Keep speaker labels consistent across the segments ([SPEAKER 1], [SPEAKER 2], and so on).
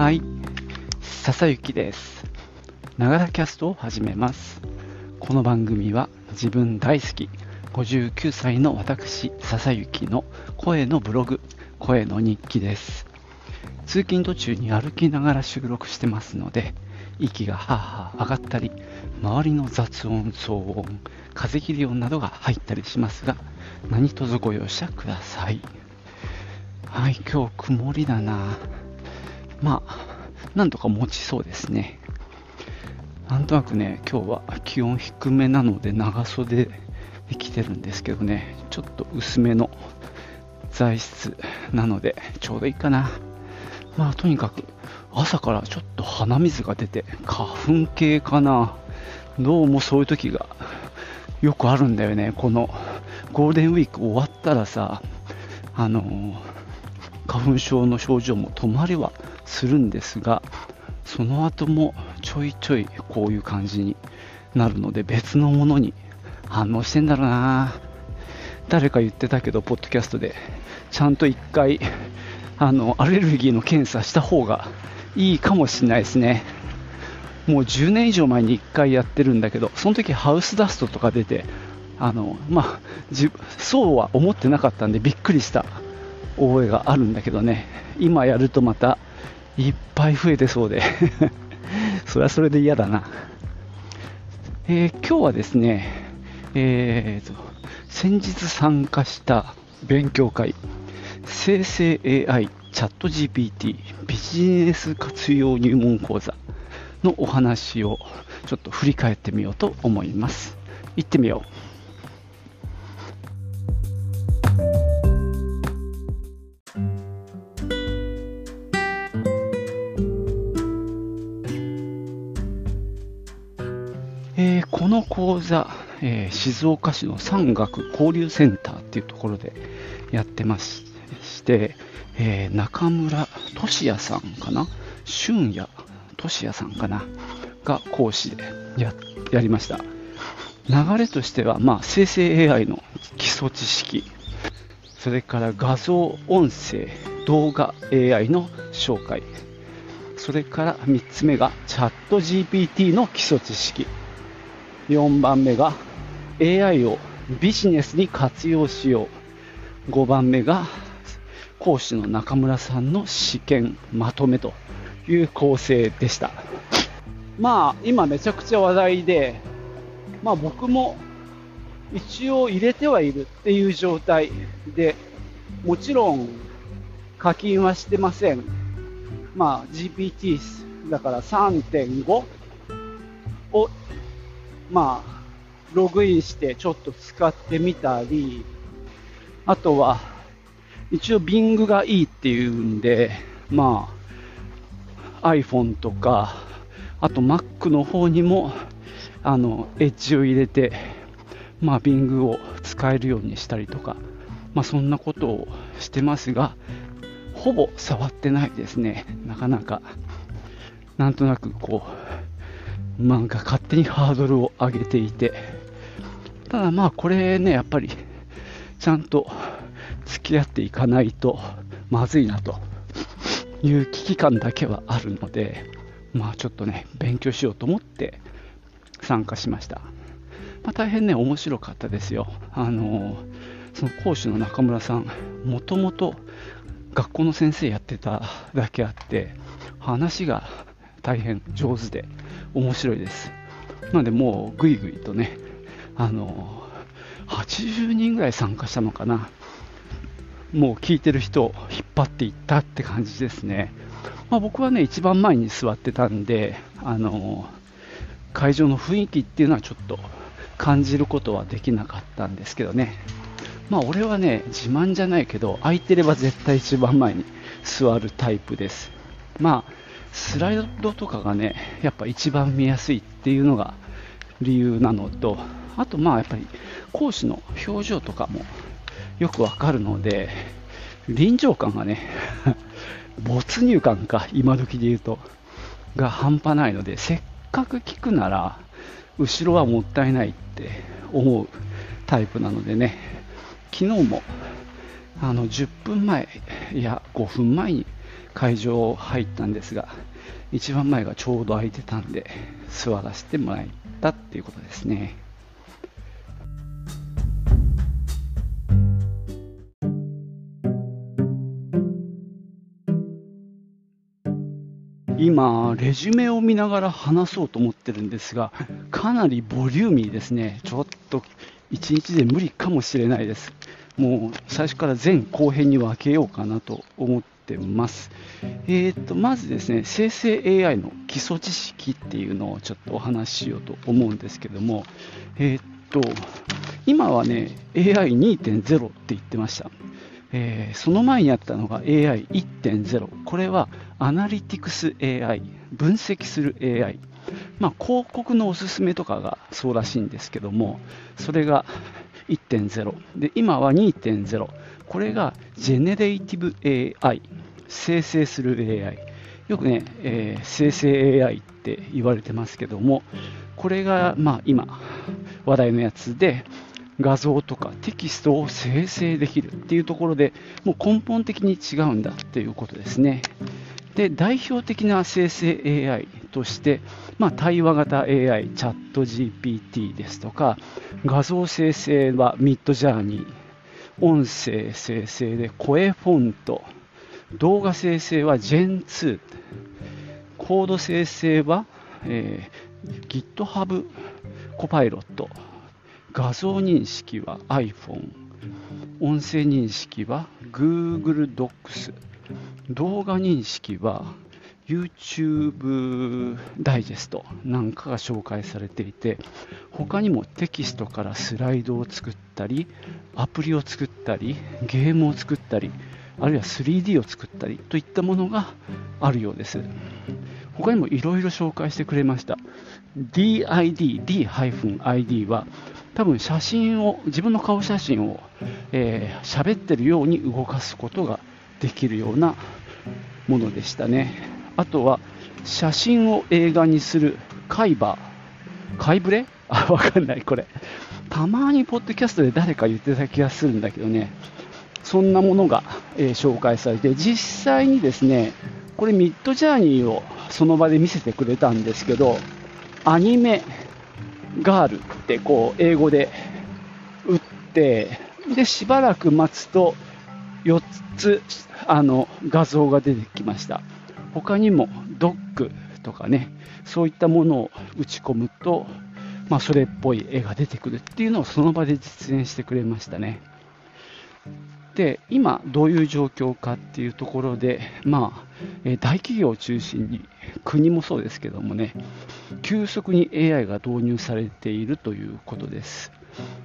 [SPEAKER 1] はい、笹幸です。ながらキャストを始めます。この番組は自分大好き59歳の私笹幸の声のブログ、声の日記です。通勤途中に歩きながら収録してますので、息がはあはあ上がったり、周りの雑音、騒音、風切り音などが入ったりしますが、何卒ご容赦ください。はい、今日曇りだな。まあ、なんとか持ちそうですね。なんとなくね、今日は気温低めなので長袖で着てるんですけどね、ちょっと薄めの材質なのでちょうどいいかな。まあとにかく朝からちょっと鼻水が出て花粉系かな。どうもそういう時がよくあるんだよね。このゴールデンウィーク終わったらさ、あのー花粉症の症状も止まりはするんですがその後もちょいちょいこういう感じになるので別のものに反応してんだろうな。誰か言ってたけどポッドキャストで。ちゃんと1回あのアレルギーの検査した方がいいかもしれないですね。もう10年以上前に1回やってるんだけどその時ハウスダストとか出てあのまあじそうは思ってなかったんでびっくりした覚えがあるんだけどね、今やるとまたいっぱい増えてそうで、それはそれで嫌だな。えー今日はですね、えーと、先日参加した勉強会、生成 AI チャット GPT ビジネス活用入門講座のお話をちょっと振り返ってみようと思います。行ってみよう。この講座、えー静岡市の産学交流センターっていうところでやってましして、えー中村俊也さんかな？俊也俊也さんかな？が講師でややりました。流れとしては、まあ、生成 AI の基礎知識それから画像音声動画 AI の紹介それから3つ目がチャット GPT の基礎知識。4番目が AI をビジネスに活用しよう。5番目が講師の中村さんの試験まとめという構成でした。まあ今めちゃくちゃ話題でまあ僕も一応入れてはいるっていう状態でもちろん課金はしてません。まあ GPT だから3.5をまあ、ログインしてちょっと使ってみたり、あとは、一応 Bing がいいっていうんで、まあ、iPhone とか、あと Mac の方にも、あの、エッジを入れて、まあ、Bing を使えるようにしたりとか、まあ、そんなことをしてますが、ほぼ触ってないですね。なかなか、なんとなくこう、なんか勝手にハードルを上げていて、ただまあこれね、やっぱりちゃんと付き合っていかないとまずいなという危機感だけはあるので、まあちょっとね、勉強しようと思って参加しました。まあ、大変ね、面白かったですよ。あのその講師の中村さん、もともと学校の先生やってただけあって、話が大変上手で面白いです。なのでもうぐいぐいとね、あの80人ぐらい参加したのかな。もう聞いてる人を引っ張っていったって感じですね。まあ、僕はね、一番前に座ってたんで、あの会場の雰囲気っていうのはちょっと感じることはできなかったんですけどね。まあ俺はね、自慢じゃないけど、空いてれば絶対一番前に座るタイプです。まあ、スライドとかがね、やっぱ一番見やすいっていうのが理由なのと、あとまあやっぱり講師の表情とかもよくわかるので、臨場感がね、没入感か、今時で言うと、が半端ないので、せっかく聞くなら、後ろはもったいないって思うタイプなのでね、昨日もあの10分前、いや5分前に会場入ったんですが、一番前がちょうど空いてたんで、座らせてもらったっていうことですね。今、レジュメを見ながら話そうと思ってるんですが、かなりボリューミーですね。ちょっと1日で無理かもしれないです。もう最初から全後編に分けようかなと思ってます。えーと、まずですね、生成 AI の基礎知識っていうのをちょっとお話ししようと思うんですけども、えーと、今はね、AI2.0 って言ってました。えー、その前にあったのが AI1.0。これはアナリティクス AI、分析する AI。まあ、広告のおすすめとかがそうらしいんですけども、それが1.0。で、今は2.0。これがジェネレイティブ AI、生成する AI。よくね、えー、生成 AI って言われてますけども、これが、まあ、今、話題のやつで、画像とかテキストを生成できるっていうところでもう根本的に違うんだっていうことですね。で代表的な生成 AI として、まあ、対話型 AI、チャット GPT ですとか、画像生成はミッドジャーニー、音声生成で声フォント、動画生成は Gen2、コード生成は、えー、GitHub コパイロット、画像認識は iPhone、音声認識は Google Docs、動画認識は YouTube ダイジェストなんかが紹介されていて他にもテキストからスライドを作ったりアプリを作ったりゲームを作ったりあるいは 3D を作ったりといったものがあるようです。他にもいろいろ紹介してくれました。DID、D-ID は多分写真を自分の顔写真を喋、えー、ってるように動かすことができるようなものでしたね。あとは、写真を映画にするカイバー。カイブレ？あ、わかんない、これ。たまにポッドキャストで誰か言ってた気がするんだけどね。そんなものが、えー、紹介されて、実際にですね、これミッドジャーニーをその場で見せてくれたんですけど、アニメガールってこう英語で打って、で、しばらく待つと4つあの画像が出てきました。他にもドッグとかね、そういったものを打ち込むと、まあ、それっぽい絵が出てくるっていうのをその場で実演してくれましたね。で、今どういう状況かっていうところで、まあ、大企業を中心に国もそうですけどもね、急速に AI が導入されているということです。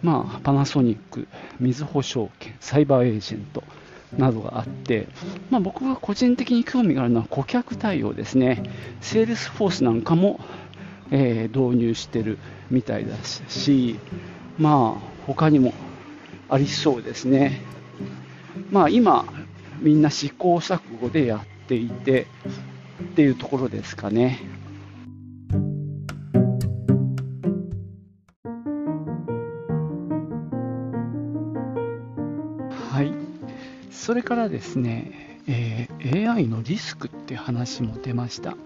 [SPEAKER 1] まあ、パナソニック、みずほ証券、サイバーエージェントなどがあって、まあ、僕が個人的に興味があるのは顧客対応ですね。セールスフォースなんかも、えー、導入してるみたいだし、まあ、他にもありそうですね。まあ、今、みんな試行錯誤でやっていてっていうところですかね。それからですね、えー、AI のリスクって話も出ました。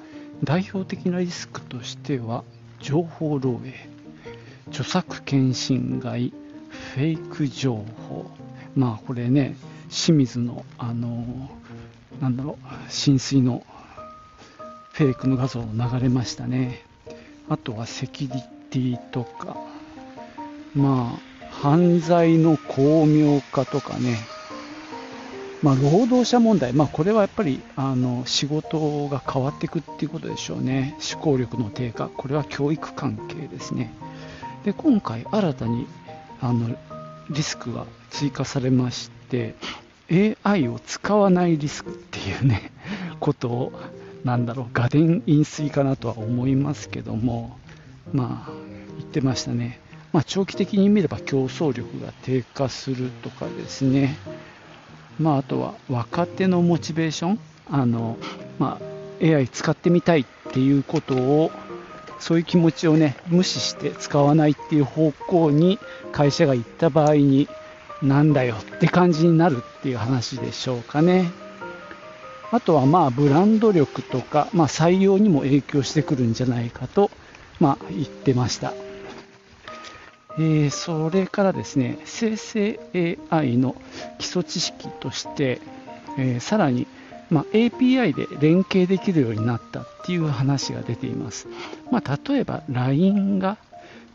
[SPEAKER 1] 代表的なリスクとしては、情報漏洩、著作権侵害、フェイク情報。まあこれね、清水の、あの、なんだろう、浸水のフェイクの画像流れましたね。あとはセキュリティとか、まあ、犯罪の巧妙化とかね、まあ、労働者問題、まあ、これはやっぱりあの仕事が変わっていくっていうことでしょうね、思考力の低下、これは教育関係ですね。で今回、新たにあのリスクが追加されまして、AI を使わないリスクっていうね、ことを、なんだろう、画電飲水かなとは思いますけども、まあ、言ってましたね。まあ、長期的に見れば競争力が低下するとかですね、まあ、あとは若手のモチベーション、あのまあ、AI 使ってみたいっていうことを、そういう気持ちをね、無視して使わないっていう方向に会社が行った場合に、なんだよって感じになるっていう話でしょうかね。あとはまあブランド力とか、まあ、採用にも影響してくるんじゃないかと、まあ、言ってました。えー、それからですね、生成 AI の基礎知識として、えー、さらに、まあ、API で連携できるようになったっていう話が出ています。まあ、例えば LINE が、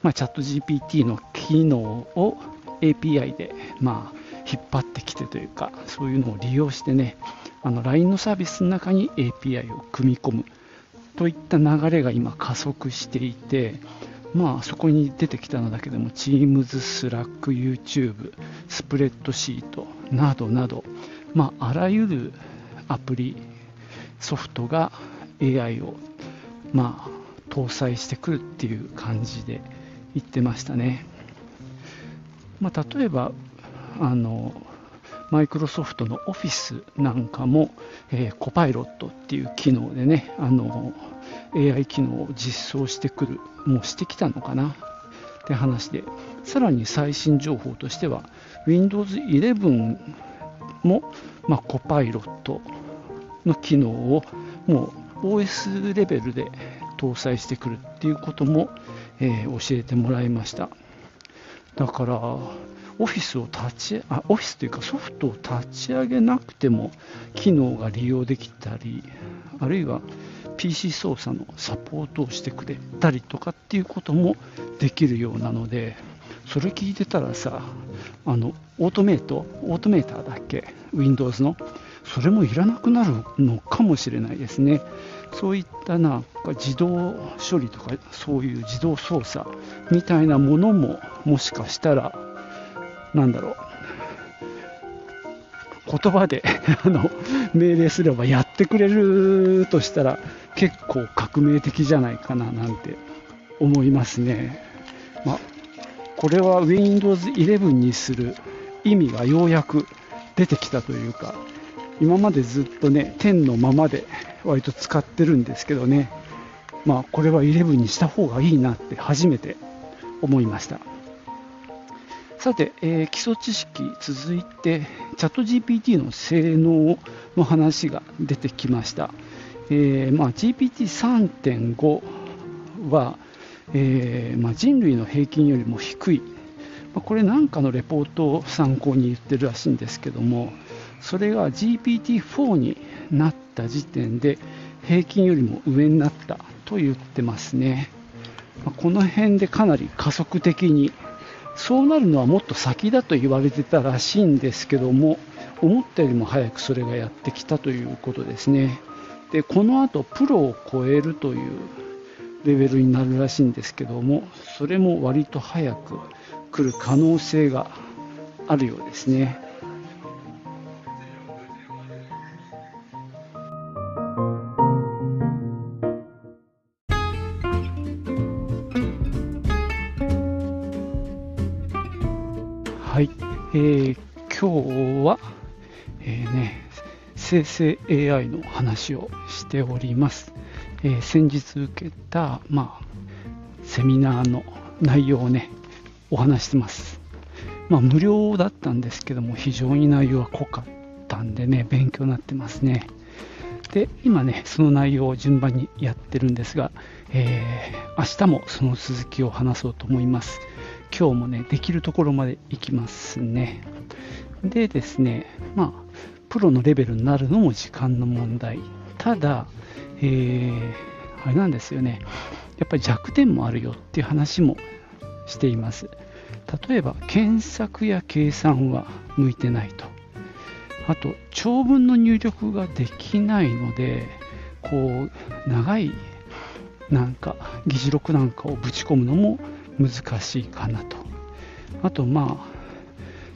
[SPEAKER 1] まあ、チャット GPT の機能を API で、まあ、引っ張ってきてというか、そういうのを利用してね、LINE のサービスの中に API を組み込むといった流れが今加速していて、まあ、そこに出てきたのだけでも Teams、Slack、YouTube、スプレッドシートなどなど、まあ、あらゆるアプリ、ソフトが AI を、まあ、搭載してくるっていう感じで言ってましたね。まあ、例えばあのマイクロソフトの Office なんかも、えー、コパイロットっていう機能でねあの AI 機能を実装してくる、もうしてきたのかなって話で、さらに最新情報としては、Windows 11も、まあ、コパイロットの機能をもう OS レベルで搭載してくるっていうことも、えー、教えてもらいました。だから、オフィスを立ちあ、オフィスというかソフトを立ち上げなくても機能が利用できたり、あるいは PC 操作のサポートをしてくれたりとかっていうこともできるようなのでそれ聞いてたらさあのオートメイトオートメーターだっけ Windows のそれもいらなくなるのかもしれないですね。そういったなんか自動処理とかそういう自動操作みたいなものももしかしたらなんだろう言葉で あの命令すればやってくれるとしたら結構革命的じゃないかななんて思いますね。まあ、これは Windows 11にする意味がようやく出てきたというか今までずっとね10のままで割と使ってるんですけどねまあこれは11にした方がいいなって初めて思いました。さて、えー、基礎知識続いて、チャット GPT の性能の話が出てきました。えーまあ、GPT3.5 は、えーまあ、人類の平均よりも低い、まあ、これなんかのレポートを参考に言ってるらしいんですけども、それが GPT-4 になった時点で平均よりも上になったと言ってますね。まあ、この辺でかなり加速的にそうなるのはもっと先だと言われてたらしいんですけども思ったよりも早くそれがやってきたということですね。でこのあとプロを超えるというレベルになるらしいんですけどもそれも割と早く来る可能性があるようですね。生成 AI の話をしております。えー、先日受けた、まあ、セミナーの内容をね、お話してます。まあ、無料だったんですけども、非常に内容は濃かったんでね、勉強になってますね。で、今ね、その内容を順番にやってるんですが、えー、明日もその続きを話そうと思います。今日もね、できるところまで行きますね。でですね、まあ、プロのレベルになるのも時間の問題。ただ、えー、あれなんですよね。やっぱり弱点もあるよっていう話もしています。例えば、検索や計算は向いてないと。あと、長文の入力ができないので、こう、長いなんか議事録なんかをぶち込むのも難しいかなと。あと、まあ、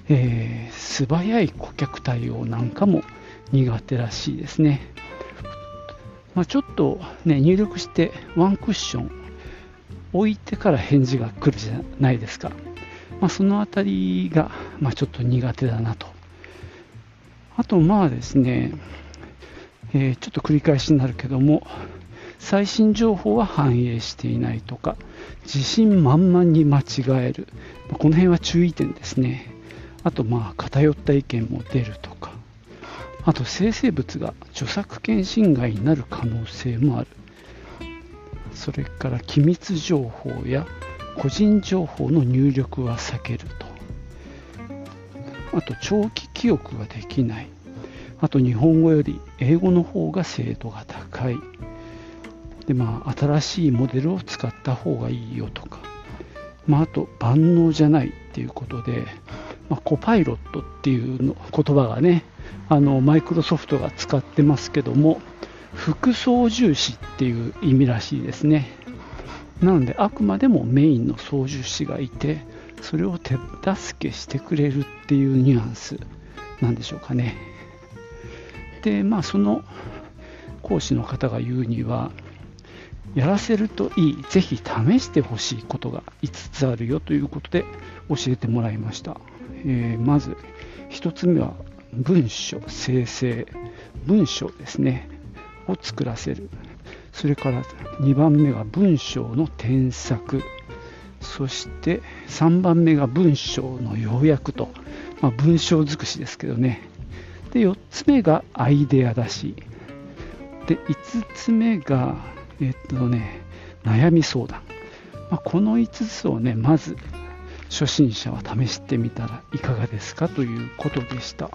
[SPEAKER 1] えー、素早い顧客対応なんかも苦手らしいですね。まあ、ちょっと、ね、入力してワンクッション置いてから返事が来るじゃないですか。まあ、そのあたりが、まあ、ちょっと苦手だなと。あと、まあですね、えー、ちょっと繰り返しになるけども、最新情報は反映していないとか、自信満々に間違える、この辺は注意点ですね。あと、まあ、偏った意見も出るとか、あと生成物が著作権侵害になる可能性もある。それから機密情報や個人情報の入力は避けると。あと長期記憶ができない。あと日本語より英語の方が精度が高い。でまあ新しいモデルを使った方がいいよとか。まあ、あと万能じゃないっていうことで、まあ、コパイロットっていうの言葉がねあのマイクロソフトが使ってますけども副操縦士っていう意味らしいですね。なのであくまでもメインの操縦士がいてそれを手助けしてくれるっていうニュアンスなんでしょうかね。でまあその講師の方が言うにはやらせるといいぜひ試してほしいことが5つあるよということで教えてもらいました、えー、まず1つ目は文書生成文章ですね。を作らせる。それから2番目が文章の添削。そして3番目が文章の要約と、まあ、文章尽くしですけどね。で4つ目がアイデア出し。で5つ目がえっとね悩み相談、まあ、この5つをねまず初心者は試してみたらいかがですかということでした、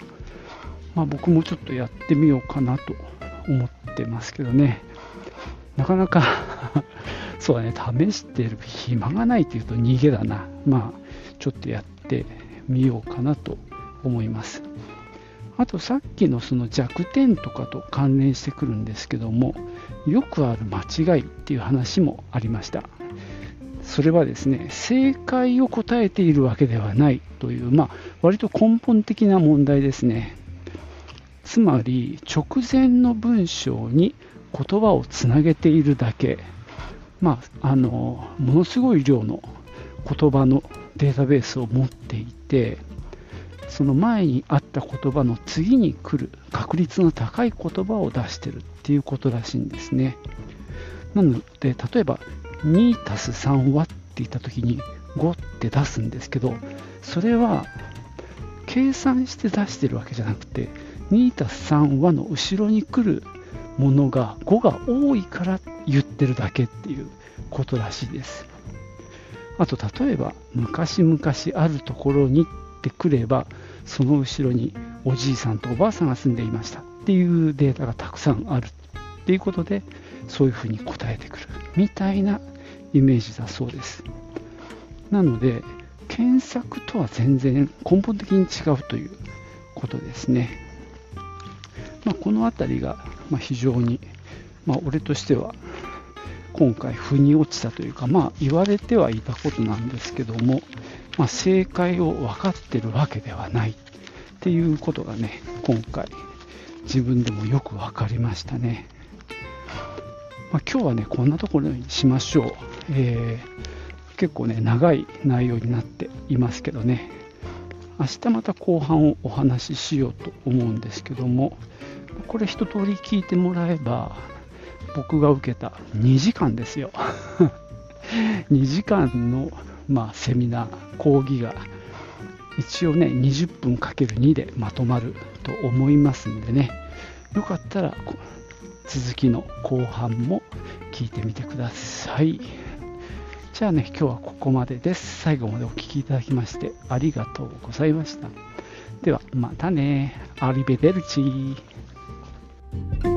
[SPEAKER 1] まあ、僕もちょっとやってみようかなと思ってますけどね。なかなか そうだね。試してる暇がないというと逃げだな。まあちょっとやってみようかなと思います。あとさっきのその弱点とかと関連してくるんですけどもよくある間違いっていう話もありました。それはですね正解を答えているわけではないという、まあ、割と根本的な問題ですね。つまり直前の文章に言葉をつなげているだけ、まあ、あのものすごい量の言葉のデータベースを持っていてその前にあった言葉の次に来る確率の高い言葉を出してるっていうことらしいんですね。なので例えば2たす3はって言った時に5って出すんですけどそれは計算して出してるわけじゃなくて2たす3はの後ろに来るものが5が多いから言ってるだけっていうことらしいです。あと例えば昔々あるところにってくればその後ろにおじいさんとおばあさんが住んでいましたっていうデータがたくさんあるっていうことでそういうふうに答えてくるみたいなイメージだそうです。なので検索とは全然根本的に違うということですね、まあ、この辺りが非常に、まあ、俺としては今回腑に落ちたというか、まあ、言われてはいたことなんですけども、まあ、正解を分かってるわけではないっていうことがね今回自分でもよく分かりましたね、まあ、今日はねこんなところにしましょう、えー、結構ね長い内容になっていますけどね。明日また後半をお話ししようと思うんですけどもこれ一通り聞いてもらえば僕が受けた2時間ですよ。2時間のまあ、セミナー、講義が一応ね、20分かける2でまとまると思いますんでね、よかったら続きの後半も聞いてみてください。じゃあね、今日はここまでです。最後までお聴きいただきましてありがとうございました。では、またね。アリベデルチー。